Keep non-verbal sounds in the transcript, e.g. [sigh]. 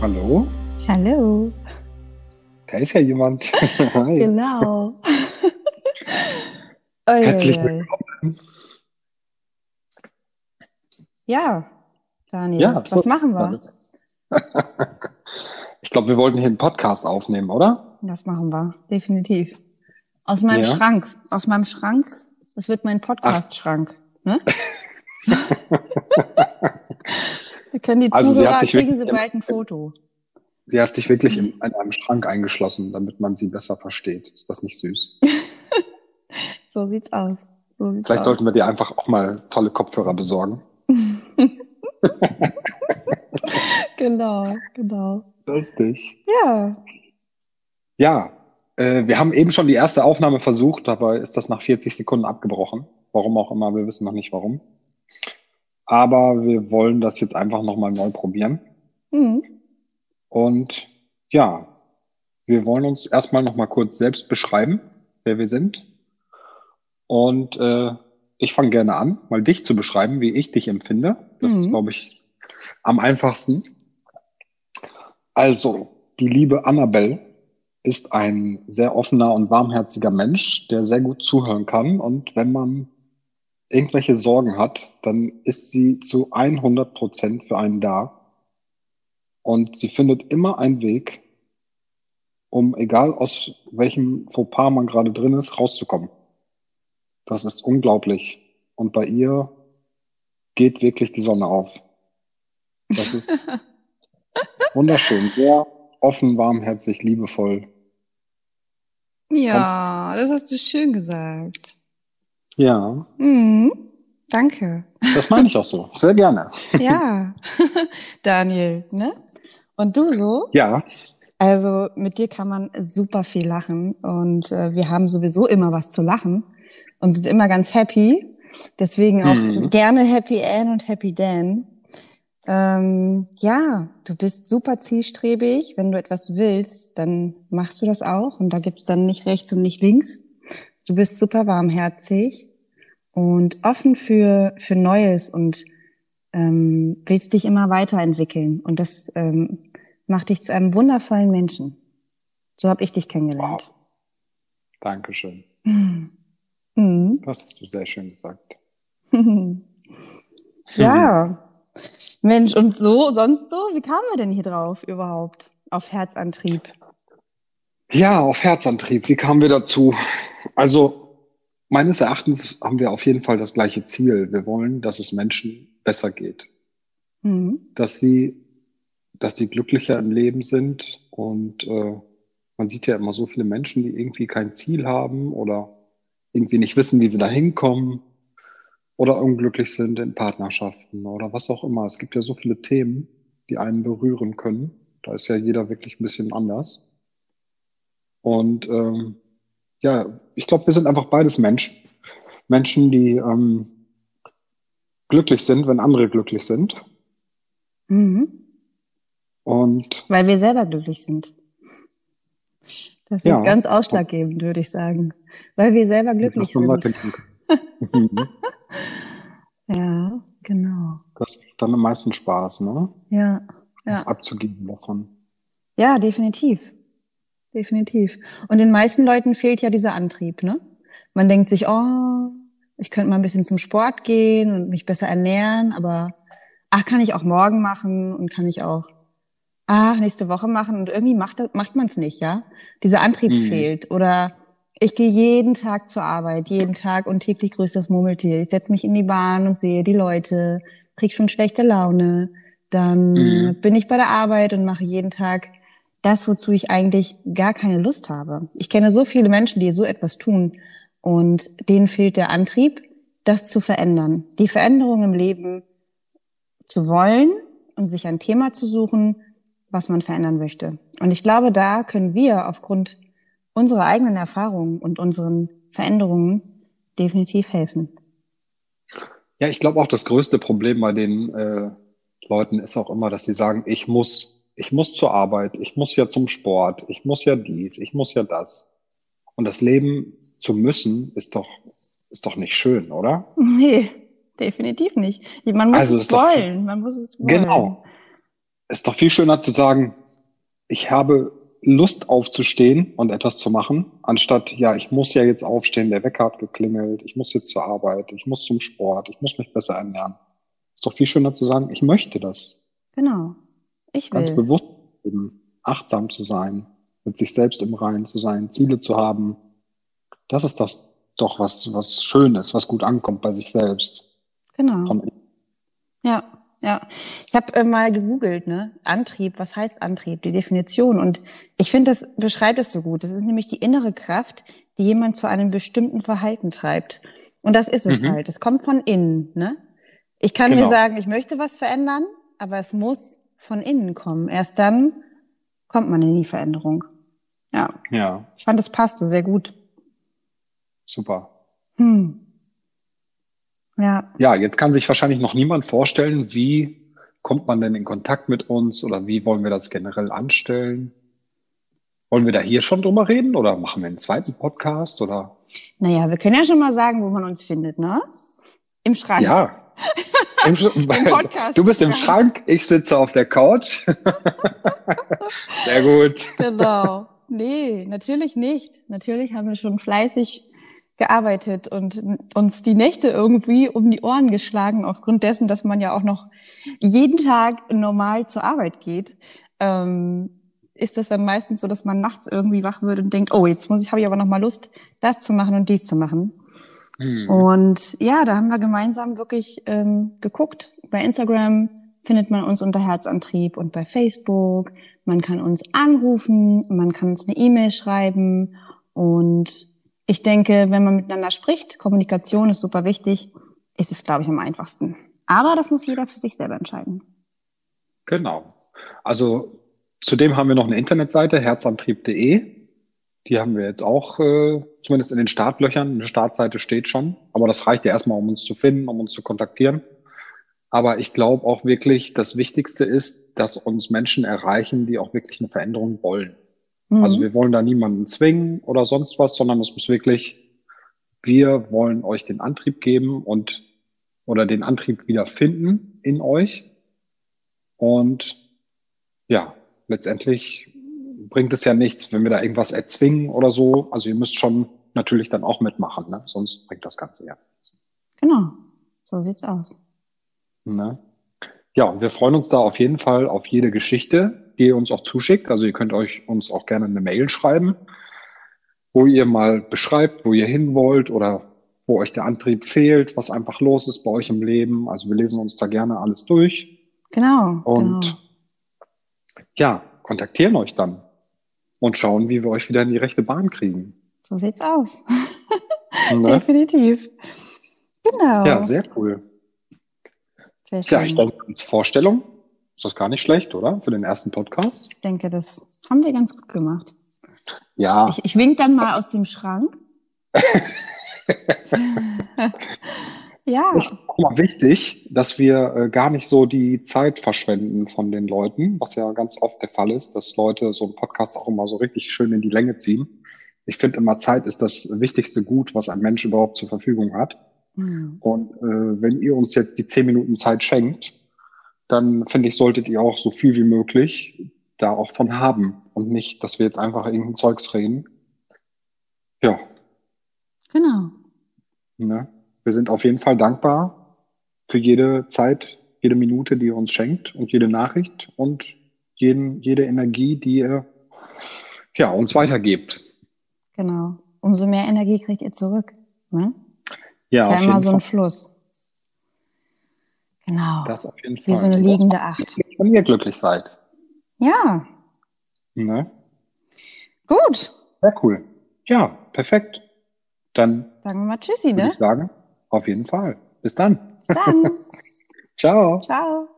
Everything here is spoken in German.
Hallo? Hallo. Da ist ja jemand. [laughs] Hi. Genau. [laughs] Herzlich willkommen. Ja, Daniel, Ja, was so. machen wir? [laughs] Ich glaube, wir wollten hier einen Podcast aufnehmen, oder? Das machen wir, definitiv. Aus meinem Ja. Schrank, aus meinem Schrank. Das wird mein Podcast-Schrank. Ne? Wir können die Also sie Zuhörer, hat sich kriegen wirklich- sie bald ein Foto. Sie hat sich wirklich in, in einem Schrank eingeschlossen, damit man sie besser versteht. Ist das nicht süß? [laughs] So sieht's aus. So sieht's Vielleicht aus. sollten wir dir einfach auch mal tolle Kopfhörer besorgen. [laughs] Genau, genau. Lustig. Ja, Ja, äh, wir haben eben schon die erste Aufnahme versucht, dabei ist das nach 40 Sekunden abgebrochen. Warum auch immer, wir wissen noch nicht warum. Aber wir wollen das jetzt einfach nochmal neu probieren. mhm. Und ja, wir wollen uns erstmal nochmal kurz selbst beschreiben, wer wir sind. Und äh, ich fange gerne an, mal dich zu beschreiben, wie ich dich empfinde. Das ist, Mhm. glaube ich, am einfachsten. Also, die liebe Annabelle ist ein sehr offener und warmherziger Mensch, der sehr gut zuhören kann. Und wenn man irgendwelche Sorgen hat, dann ist sie zu 100 Prozent für einen da. Und sie findet immer einen Weg, um, egal aus welchem Fauxpas man gerade drin ist, rauszukommen. Das ist unglaublich. Und bei ihr geht wirklich die Sonne auf. Das ist [laughs] wunderschön. Sehr offen, warmherzig, liebevoll. ja, das hast du schön gesagt. Ja, Mhm. Danke. das meine ich auch so. Sehr gerne. Ja, [laughs] Daniel, ne? Und du so? Ja, Also mit dir kann man super viel lachen und äh, wir haben sowieso immer was zu lachen und sind immer ganz happy. Deswegen auch Mhm. gerne Happy Ann und Happy Dan. Ähm, ja, du bist super zielstrebig. Wenn du etwas willst, dann machst du das auch und da gibt's dann nicht rechts und nicht links. Du bist super warmherzig und offen für, für Neues und ähm, willst dich immer weiterentwickeln. Und das ähm, macht dich zu einem wundervollen Menschen. So habe ich dich kennengelernt. Dankeschön. [laughs] Mhm. Das hast du sehr schön gesagt. [laughs] ja. Mensch, und so, sonst so? Wie kamen wir denn hier drauf überhaupt? Auf Herzantrieb. Ja, auf Herzantrieb. Wie kamen wir dazu? Also, meines Erachtens haben wir auf jeden Fall das gleiche Ziel. Wir wollen, dass es Menschen besser geht. Mhm. Dass sie, dass sie glücklicher im Leben sind. Und äh, man sieht ja immer so viele Menschen, die irgendwie kein Ziel haben oder irgendwie nicht wissen, wie sie da hinkommen oder unglücklich sind in Partnerschaften oder was auch immer. Es gibt ja so viele Themen, die einen berühren können. Da ist ja jeder wirklich ein bisschen anders. Und ähm, ja, ich glaube, wir sind einfach beides Mensch. Menschen, die ähm, glücklich sind, wenn andere glücklich sind. Mhm. Und Weil wir selber glücklich sind. Das Ja. ist ganz ausschlaggebend, würde ich sagen. Weil wir selber glücklich sind. Mhm. [laughs] Ja, genau. Das macht dann am meisten Spaß, ne? Ja, ja. abzugeben davon. Ja, definitiv. Definitiv. Und den meisten Leuten fehlt ja dieser Antrieb, ne? Man denkt sich, oh, ich könnte mal ein bisschen zum Sport gehen und mich besser ernähren, aber ach, kann ich auch morgen machen und kann ich auch ach, nächste Woche machen und irgendwie macht, macht man es nicht, ja? Dieser Antrieb Mhm. fehlt. Oder ich gehe jeden Tag zur Arbeit, jeden Tag und täglich grüßt das Murmeltier. Ich setze mich in die Bahn und sehe die Leute, krieg schon schlechte Laune. Dann Mhm. bin ich bei der Arbeit und mache jeden Tag das, wozu ich eigentlich gar keine Lust habe. Ich kenne so viele Menschen, die so etwas tun und denen fehlt der Antrieb, das zu verändern. Die Veränderung im Leben zu wollen und sich ein Thema zu suchen, was man verändern möchte. Und ich glaube, da können wir aufgrund unserer eigenen Erfahrungen und unseren Veränderungen definitiv helfen. Ja, ich glaube auch, das größte Problem bei den äh, Leuten ist auch immer, dass sie sagen, ich muss, ich muss zur Arbeit, ich muss ja zum Sport, ich muss ja dies, ich muss ja das. Und das Leben zu müssen ist doch, ist doch nicht schön, oder? Nee, definitiv nicht. Man muss Also es ist doch- wollen. Man muss es wollen. Genau. ist doch viel schöner zu sagen, ich habe Lust aufzustehen und etwas zu machen, anstatt, ja, ich muss ja jetzt aufstehen, der Wecker hat geklingelt, ich muss jetzt zur Arbeit, ich muss zum Sport, ich muss mich besser ernähren. Ist doch viel schöner zu sagen, ich möchte das. Genau. Ich will. Ganz bewusst eben, achtsam zu sein, mit sich selbst im Reinen zu sein, Ziele zu haben. Das ist das doch was, was Schönes, was gut ankommt bei sich selbst. Genau. Von ja, ja. Ich habe äh, mal gegoogelt, ne? Antrieb, was heißt Antrieb, die Definition. Und ich finde, das beschreibt es so gut. Das ist nämlich die innere Kraft, die jemand zu einem bestimmten Verhalten treibt. Und das ist es mhm. halt. Es kommt von innen, ne? Ich kann genau. mir sagen, ich möchte was verändern, aber es muss von innen kommen. Erst dann kommt man in die Veränderung. Ja. Ja. Ich fand, das passte sehr gut. Super. Hm. Ja. Ja, jetzt kann sich wahrscheinlich noch niemand vorstellen, wie kommt man denn in Kontakt mit uns oder wie wollen wir das generell anstellen? Wollen wir da hier schon drüber reden oder machen wir einen zweiten Podcast oder? Naja, wir können ja schon mal sagen, wo man uns findet, ne? Im Schrank. Ja. [laughs] Im, Im [laughs] Podcast. Du bist im Schrank, ich sitze auf der Couch. [laughs] Sehr gut. Genau. Nee, natürlich nicht. Natürlich haben wir schon fleißig gearbeitet und uns die Nächte irgendwie um die Ohren geschlagen, aufgrund dessen, dass man ja auch noch jeden Tag normal zur Arbeit geht. Ähm, ist das dann meistens so, dass man nachts irgendwie wach wird und denkt, oh, jetzt muss ich, habe ich aber noch mal Lust, das zu machen und dies zu machen. Mhm. Und ja, da haben wir gemeinsam wirklich ähm, geguckt. Bei Instagram findet man uns unter Herzantrieb und bei Facebook. Man kann uns anrufen, man kann uns eine E-Mail schreiben und ich denke, wenn man miteinander spricht, Kommunikation ist super wichtig, ist es, glaube ich, am einfachsten. Aber das muss jeder für sich selber entscheiden. Genau. Also zudem haben wir noch eine Internetseite, herzantrieb.de. Die haben wir jetzt auch, äh, zumindest in den Startlöchern. Eine Startseite steht schon. Aber das reicht ja erstmal, um uns zu finden, um uns zu kontaktieren. Aber ich glaube auch wirklich, das Wichtigste ist, dass uns Menschen erreichen, die auch wirklich eine Veränderung wollen. Mhm. Also wir wollen da niemanden zwingen oder sonst was, sondern es muss wirklich, wir wollen euch den Antrieb geben und oder den Antrieb wieder finden in euch. Und ja, letztendlich bringt es ja nichts, wenn wir da irgendwas erzwingen oder so. Also ihr müsst schon natürlich dann auch mitmachen, ne? sonst bringt das Ganze ja nichts. Genau, so sieht's aus. Ne? Ja, und wir freuen uns da auf jeden Fall auf jede Geschichte, die ihr uns auch zuschickt. Also ihr könnt euch uns auch gerne eine Mail schreiben, wo ihr mal beschreibt, wo ihr hin wollt oder wo euch der Antrieb fehlt, was einfach los ist bei euch im Leben. Also wir lesen uns da gerne alles durch. Genau. Und genau. ja, kontaktieren euch dann und schauen, wie wir euch wieder in die rechte Bahn kriegen. So sieht's aus. [laughs] Ne? Definitiv. Genau. Ja, sehr cool. Sehr schön. Ja, ich denke, als Vorstellung ist das gar nicht schlecht, oder? Für den ersten Podcast. Ich denke, das haben wir ganz gut gemacht. Ja. Ich, ich wink dann mal aus dem Schrank. [laughs] [laughs] ja. Auch mal wichtig, dass wir äh, gar nicht so die Zeit verschwenden von den Leuten, was ja ganz oft der Fall ist, dass Leute so einen Podcast auch immer so richtig schön in die Länge ziehen. Ich finde immer, Zeit ist das wichtigste Gut, was ein Mensch überhaupt zur Verfügung hat. Mhm. Und äh, wenn ihr uns jetzt die zehn Minuten Zeit schenkt, dann finde ich, solltet ihr auch so viel wie möglich da auch von haben und nicht, dass wir jetzt einfach irgendein Zeugs reden. Ja. Genau. Ne? Wir sind auf jeden Fall dankbar für jede Zeit, jede Minute, die ihr uns schenkt und jede Nachricht und jeden, jede Energie, die ihr ja, uns weitergebt. Genau. Umso mehr Energie kriegt ihr zurück. Ne? Ja, ist ja immer so ein Fall. Fluss. Genau. Das auf jeden Fall. Wie so eine liegende Acht. Wenn ihr glücklich seid. Ja. Ne? Gut. Sehr cool. Ja, perfekt. Dann sagen wir mal Tschüssi, ne? Ich sagen, auf jeden Fall. Bis dann. Bis dann. [laughs] Ciao. Ciao.